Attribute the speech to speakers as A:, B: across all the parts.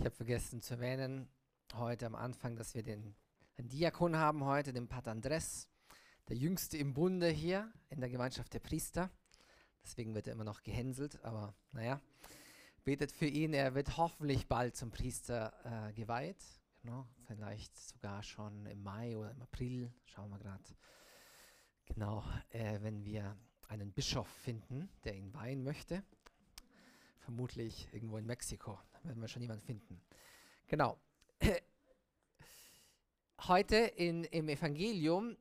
A: Ich habe vergessen zu erwähnen, heute am Anfang, dass wir den einen Diakon haben heute, den Pater Andres, der jüngste im Bunde hier in der Gemeinschaft der Priester. Deswegen wird er immer noch gehänselt, aber naja, betet für ihn. Er wird hoffentlich bald zum Priester äh, geweiht. Genau, vielleicht sogar schon im Mai oder im April. Schauen wir gerade. Genau, äh, wenn wir einen Bischof finden, der ihn weihen möchte. Vermutlich irgendwo in Mexiko. Da werden wir schon jemanden finden. Genau. Heute in, im Evangelium,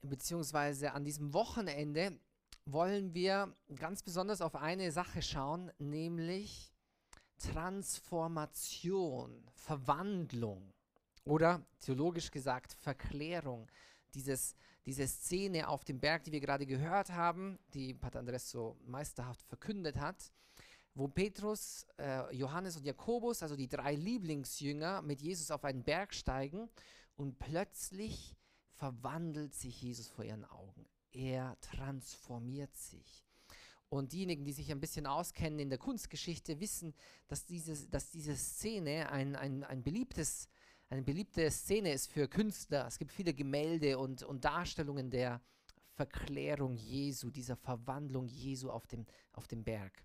A: beziehungsweise an diesem Wochenende, wollen wir ganz besonders auf eine Sache schauen, nämlich Transformation, Verwandlung oder theologisch gesagt Verklärung. Dieses, diese Szene auf dem Berg, die wir gerade gehört haben, die Pater Andres so meisterhaft verkündet hat, wo Petrus, äh, Johannes und Jakobus, also die drei Lieblingsjünger, mit Jesus auf einen Berg steigen und plötzlich verwandelt sich Jesus vor ihren Augen. Er transformiert sich. Und diejenigen, die sich ein bisschen auskennen in der Kunstgeschichte, wissen, dass diese, dass diese Szene ein, ein, ein beliebtes, eine beliebte Szene ist für Künstler. Es gibt viele Gemälde und, und Darstellungen der Verklärung Jesu, dieser Verwandlung Jesu auf dem, auf dem Berg.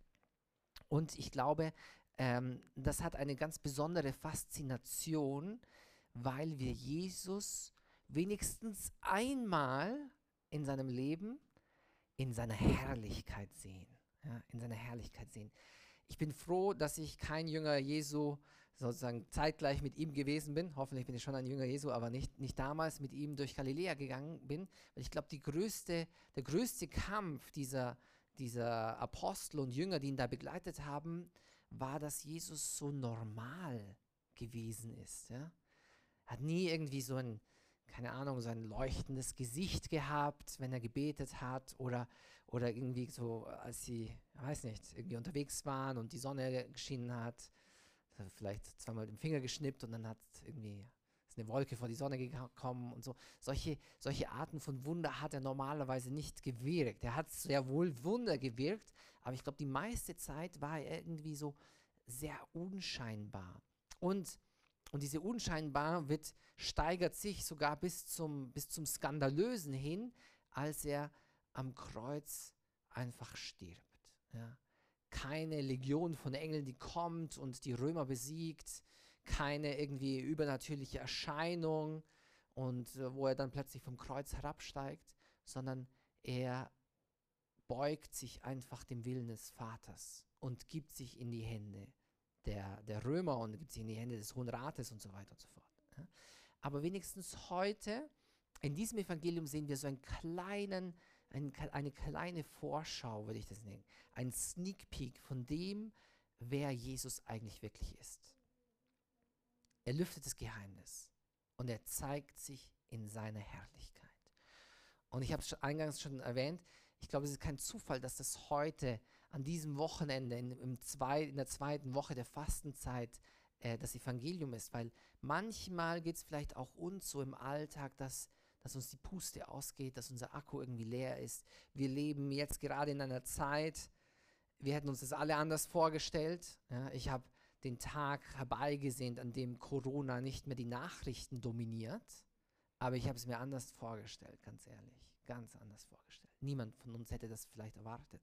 A: Und ich glaube, ähm, das hat eine ganz besondere Faszination, weil wir Jesus wenigstens einmal in seinem Leben in seiner Herrlichkeit sehen. Ja, in seiner Herrlichkeit sehen. Ich bin froh, dass ich kein Jünger Jesu sozusagen zeitgleich mit ihm gewesen bin. Hoffentlich bin ich schon ein Jünger Jesu, aber nicht, nicht damals mit ihm durch Galiläa gegangen bin. Weil ich glaube, größte, der größte Kampf dieser, dieser Apostel und Jünger, die ihn da begleitet haben, war, dass Jesus so normal gewesen ist. Ja? Hat nie irgendwie so ein, keine Ahnung, so ein leuchtendes Gesicht gehabt, wenn er gebetet hat oder, oder irgendwie so, als sie, weiß nicht, irgendwie unterwegs waren und die Sonne geschienen hat, vielleicht zweimal den Finger geschnippt und dann hat irgendwie eine Wolke vor die Sonne gekommen und so. Solche, solche Arten von Wunder hat er normalerweise nicht gewirkt. Er hat sehr wohl Wunder gewirkt, aber ich glaube, die meiste Zeit war er irgendwie so sehr unscheinbar. Und und diese Unscheinbar wird, steigert sich sogar bis zum, bis zum Skandalösen hin, als er am Kreuz einfach stirbt. Ja. Keine Legion von Engeln, die kommt und die Römer besiegt, keine irgendwie übernatürliche Erscheinung und äh, wo er dann plötzlich vom Kreuz herabsteigt, sondern er beugt sich einfach dem Willen des Vaters und gibt sich in die Hände der, der Römer und gibt sie in die Hände des Hohen Rates und so weiter und so fort. Aber wenigstens heute, in diesem Evangelium sehen wir so einen kleinen, ein, eine kleine Vorschau, würde ich das nennen, ein Sneak Peek von dem, wer Jesus eigentlich wirklich ist. Er lüftet das Geheimnis und er zeigt sich in seiner Herrlichkeit. Und ich habe es eingangs schon erwähnt, ich glaube, es ist kein Zufall, dass das heute an diesem Wochenende, in, zwei, in der zweiten Woche der Fastenzeit, äh, das Evangelium ist. Weil manchmal geht es vielleicht auch uns so im Alltag, dass, dass uns die Puste ausgeht, dass unser Akku irgendwie leer ist. Wir leben jetzt gerade in einer Zeit, wir hätten uns das alle anders vorgestellt. Ja, ich habe den Tag herbeigesehnt, an dem Corona nicht mehr die Nachrichten dominiert aber ich habe es mir anders vorgestellt, ganz ehrlich. Ganz anders vorgestellt. Niemand von uns hätte das vielleicht erwartet.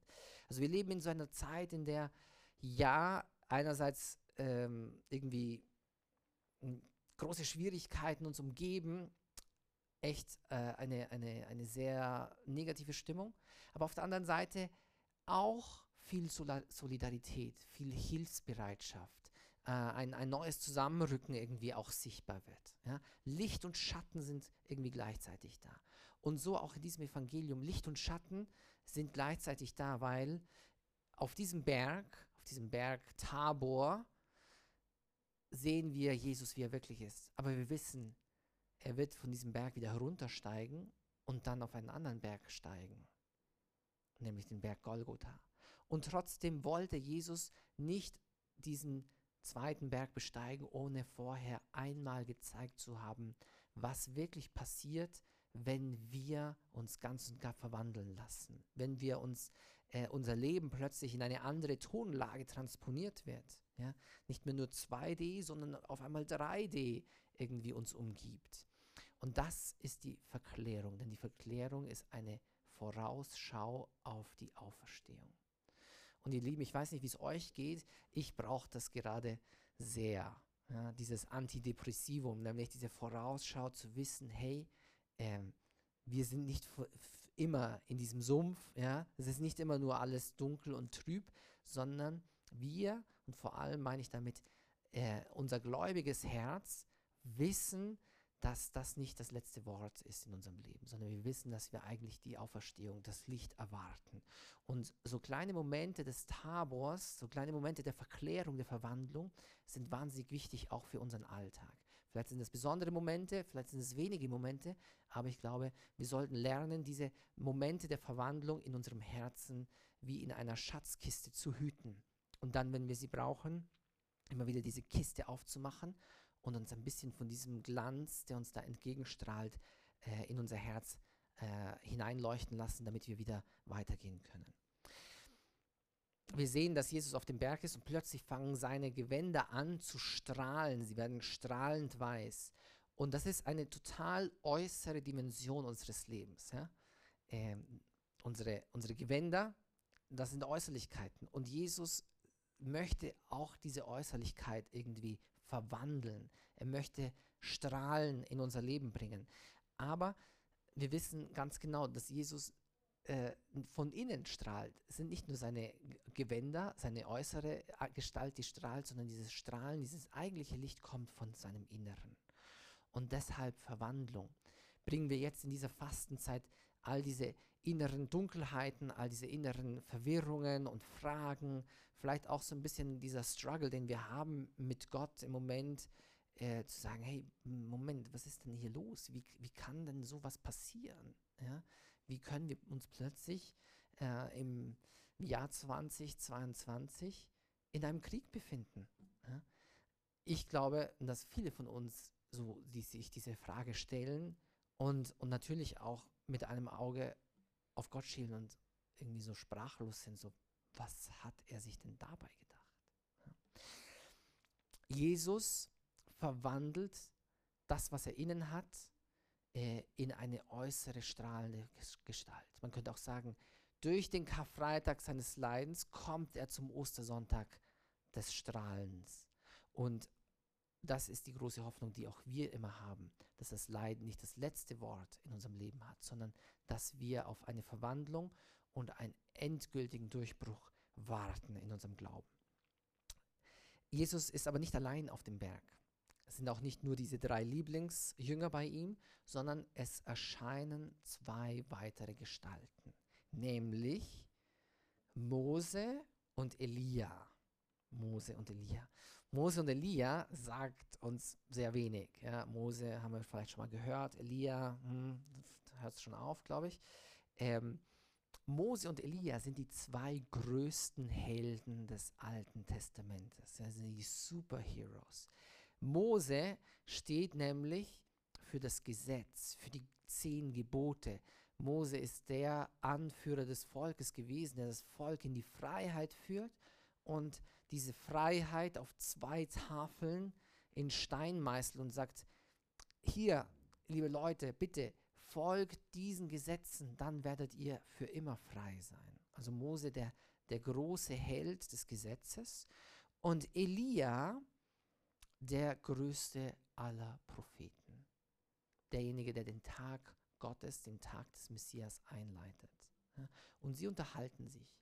A: Also wir leben in so einer Zeit, in der ja einerseits ähm, irgendwie große Schwierigkeiten uns umgeben, echt äh, eine, eine, eine sehr negative Stimmung, aber auf der anderen Seite auch viel Solidarität, viel Hilfsbereitschaft, äh, ein, ein neues Zusammenrücken irgendwie auch sichtbar wird. Ja? Licht und Schatten sind irgendwie gleichzeitig da. Und so auch in diesem Evangelium, Licht und Schatten sind gleichzeitig da, weil auf diesem Berg, auf diesem Berg Tabor, sehen wir Jesus, wie er wirklich ist. Aber wir wissen, er wird von diesem Berg wieder heruntersteigen und dann auf einen anderen Berg steigen, nämlich den Berg Golgotha. Und trotzdem wollte Jesus nicht diesen zweiten Berg besteigen, ohne vorher einmal gezeigt zu haben, was wirklich passiert, wenn wir uns ganz und gar verwandeln lassen, wenn wir uns äh, unser Leben plötzlich in eine andere Tonlage transponiert wird. Ja? Nicht mehr nur 2D, sondern auf einmal 3D irgendwie uns umgibt. Und das ist die Verklärung, denn die Verklärung ist eine Vorausschau auf die Auferstehung. Und ihr Lieben, ich weiß nicht, wie es euch geht, ich brauche das gerade sehr. Ja, dieses Antidepressivum, nämlich diese Vorausschau zu wissen, hey, ähm, wir sind nicht immer in diesem Sumpf, ja, es ist nicht immer nur alles dunkel und trüb, sondern wir, und vor allem meine ich damit äh, unser gläubiges Herz, wissen, dass das nicht das letzte Wort ist in unserem Leben, sondern wir wissen, dass wir eigentlich die Auferstehung, das Licht erwarten. Und so kleine Momente des Tabors, so kleine Momente der Verklärung, der Verwandlung sind wahnsinnig wichtig auch für unseren Alltag. Vielleicht sind es besondere Momente, vielleicht sind es wenige Momente, aber ich glaube, wir sollten lernen, diese Momente der Verwandlung in unserem Herzen wie in einer Schatzkiste zu hüten. Und dann, wenn wir sie brauchen, immer wieder diese Kiste aufzumachen und uns ein bisschen von diesem Glanz, der uns da entgegenstrahlt, äh, in unser Herz äh, hineinleuchten lassen, damit wir wieder weitergehen können. Wir sehen, dass Jesus auf dem Berg ist und plötzlich fangen seine Gewänder an zu strahlen. Sie werden strahlend weiß. Und das ist eine total äußere Dimension unseres Lebens. Ja? Ähm, unsere, unsere Gewänder, das sind Äußerlichkeiten. Und Jesus möchte auch diese Äußerlichkeit irgendwie verwandeln. Er möchte Strahlen in unser Leben bringen. Aber wir wissen ganz genau, dass Jesus äh, von innen strahlt. Es sind nicht nur seine Gewänder, seine äußere Gestalt, die strahlt, sondern dieses Strahlen, dieses eigentliche Licht kommt von seinem Inneren. Und deshalb Verwandlung. Bringen wir jetzt in dieser Fastenzeit all diese inneren Dunkelheiten, all diese inneren Verwirrungen und Fragen, vielleicht auch so ein bisschen dieser Struggle, den wir haben mit Gott im Moment, äh, zu sagen, hey, Moment, was ist denn hier los? Wie, wie kann denn sowas passieren? Ja? Wie können wir uns plötzlich äh, im Jahr 2022 in einem Krieg befinden? Ja? Ich glaube, dass viele von uns so, die sich diese Frage stellen und, und natürlich auch mit einem Auge auf Gott schielen und irgendwie so sprachlos sind, so was hat er sich denn dabei gedacht? Jesus verwandelt das, was er innen hat, äh, in eine äußere strahlende Gestalt. Man könnte auch sagen, durch den Karfreitag seines Leidens kommt er zum Ostersonntag des Strahlens. Und das ist die große Hoffnung, die auch wir immer haben, dass das Leiden nicht das letzte Wort in unserem Leben hat, sondern dass wir auf eine Verwandlung und einen endgültigen Durchbruch warten in unserem Glauben. Jesus ist aber nicht allein auf dem Berg. Es sind auch nicht nur diese drei Lieblingsjünger bei ihm, sondern es erscheinen zwei weitere Gestalten, nämlich Mose und Elia. Mose und Elia. Mose und Elia sagt uns sehr wenig. Ja, Mose haben wir vielleicht schon mal gehört, Elia hm, hört es schon auf, glaube ich. Ähm, Mose und Elia sind die zwei größten Helden des Alten Testamentes. Das sind die Superheroes. Mose steht nämlich für das Gesetz, für die zehn Gebote. Mose ist der Anführer des Volkes gewesen, der das Volk in die Freiheit führt und diese Freiheit auf zwei Tafeln in Stein meißelt und sagt, hier, liebe Leute, bitte folgt diesen Gesetzen, dann werdet ihr für immer frei sein. Also Mose, der, der große Held des Gesetzes und Elia, der größte aller Propheten. Derjenige, der den Tag Gottes, den Tag des Messias einleitet. Und sie unterhalten sich.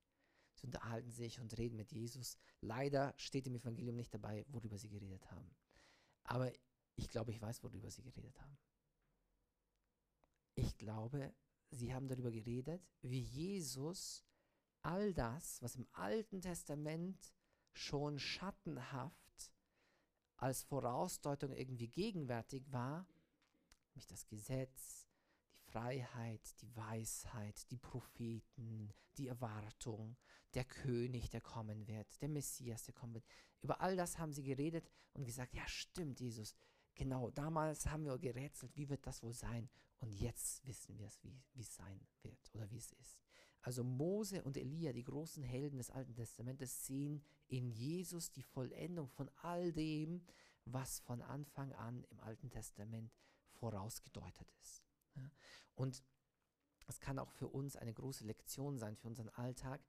A: Sie unterhalten sich und reden mit Jesus. Leider steht im Evangelium nicht dabei, worüber sie geredet haben. Aber ich glaube, ich weiß, worüber sie geredet haben. Ich glaube, sie haben darüber geredet, wie Jesus all das, was im Alten Testament schon schattenhaft als Vorausdeutung irgendwie gegenwärtig war, nämlich das Gesetz, die Freiheit, die Weisheit, die Propheten, die Erwartung, der König, der kommen wird, der Messias, der kommen wird. Über all das haben sie geredet und gesagt, ja stimmt, Jesus, genau, damals haben wir gerätselt, wie wird das wohl sein? Und jetzt wissen wir es, wie es sein wird oder wie es ist. Also Mose und Elia, die großen Helden des Alten Testamentes, sehen in Jesus die Vollendung von all dem, was von Anfang an im Alten Testament vorausgedeutet ist. Und es kann auch für uns eine große Lektion sein, für unseren Alltag,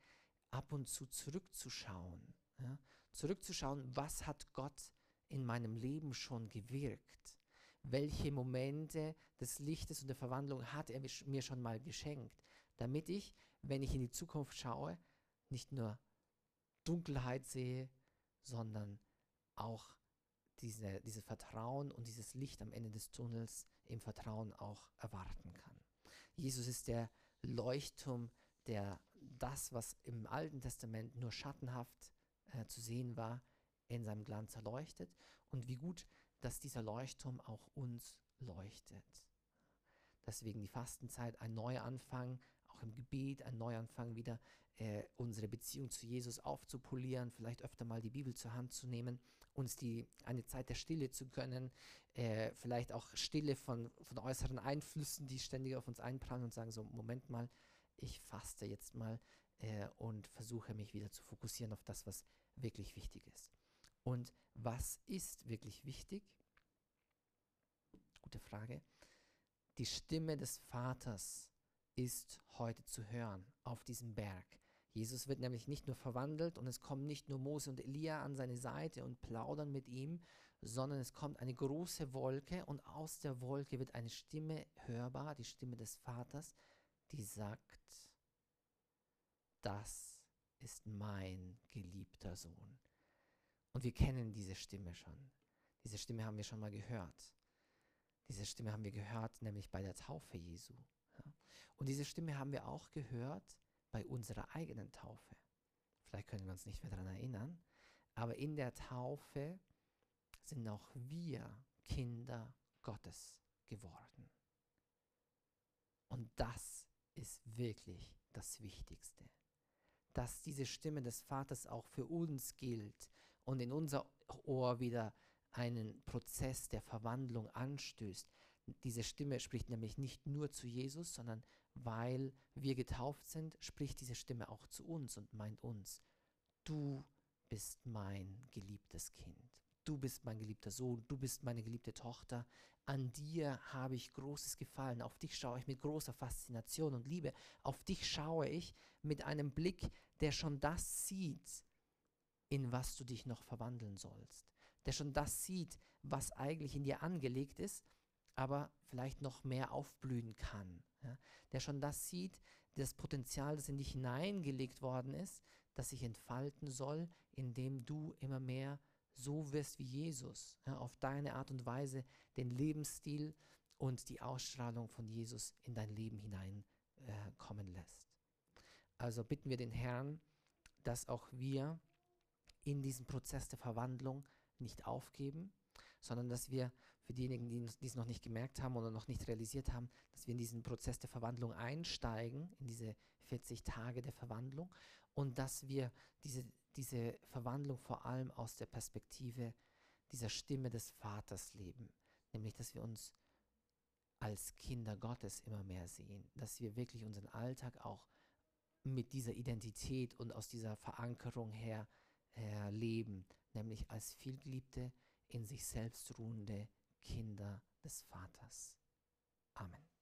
A: ab und zu zurückzuschauen. Ja? Zurückzuschauen, was hat Gott in meinem Leben schon gewirkt? Welche Momente des Lichtes und der Verwandlung hat er mir schon mal geschenkt? Damit ich, wenn ich in die Zukunft schaue, nicht nur Dunkelheit sehe, sondern auch diese, dieses Vertrauen und dieses Licht am Ende des Tunnels im Vertrauen auch erwarten kann. Jesus ist der Leuchtturm, der das, was im Alten Testament nur schattenhaft äh, zu sehen war, in seinem Glanz erleuchtet. Und wie gut, dass dieser Leuchtturm auch uns leuchtet. Deswegen die Fastenzeit, ein neuer Anfang, auch im Gebet, ein Neuanfang wieder äh, unsere Beziehung zu Jesus aufzupolieren, vielleicht öfter mal die Bibel zur Hand zu nehmen, uns die, eine Zeit der Stille zu gönnen, äh, vielleicht auch Stille von, von äußeren Einflüssen, die ständig auf uns einprallen und sagen so, Moment mal, ich faste jetzt mal äh, und versuche mich wieder zu fokussieren auf das, was wirklich wichtig ist. Und was ist wirklich wichtig? Gute Frage. Die Stimme des Vaters ist heute zu hören auf diesem Berg. Jesus wird nämlich nicht nur verwandelt und es kommen nicht nur Mose und Elia an seine Seite und plaudern mit ihm, sondern es kommt eine große Wolke und aus der Wolke wird eine Stimme hörbar, die Stimme des Vaters, die sagt, das ist mein geliebter Sohn. Und wir kennen diese Stimme schon. Diese Stimme haben wir schon mal gehört. Diese Stimme haben wir gehört, nämlich bei der Taufe Jesu. Ja. Und diese Stimme haben wir auch gehört bei unserer eigenen Taufe. Vielleicht können wir uns nicht mehr daran erinnern, aber in der Taufe sind auch wir Kinder Gottes geworden. Und das ist wirklich das Wichtigste. Dass diese Stimme des Vaters auch für uns gilt und in unser Ohr wieder einen Prozess der Verwandlung anstößt, diese Stimme spricht nämlich nicht nur zu Jesus, sondern weil wir getauft sind, spricht diese Stimme auch zu uns und meint uns, du bist mein geliebtes Kind. Du bist mein geliebter Sohn, du bist meine geliebte Tochter. An dir habe ich großes Gefallen. Auf dich schaue ich mit großer Faszination und Liebe. Auf dich schaue ich mit einem Blick, der schon das sieht, in was du dich noch verwandeln sollst. Der schon das sieht, was eigentlich in dir angelegt ist aber vielleicht noch mehr aufblühen kann. Ja? Der schon das sieht, das Potenzial, das in dich hineingelegt worden ist, das sich entfalten soll, indem du immer mehr so wirst wie Jesus, ja? auf deine Art und Weise den Lebensstil und die Ausstrahlung von Jesus in dein Leben hineinkommen äh, lässt. Also bitten wir den Herrn, dass auch wir in diesem Prozess der Verwandlung nicht aufgeben, sondern dass wir für diejenigen, die es noch nicht gemerkt haben oder noch nicht realisiert haben, dass wir in diesen Prozess der Verwandlung einsteigen, in diese 40 Tage der Verwandlung und dass wir diese, diese Verwandlung vor allem aus der Perspektive dieser Stimme des Vaters leben, nämlich dass wir uns als Kinder Gottes immer mehr sehen, dass wir wirklich unseren Alltag auch mit dieser Identität und aus dieser Verankerung her äh, leben, nämlich als vielgeliebte, in sich selbst ruhende Kinder des Vaters. Amen.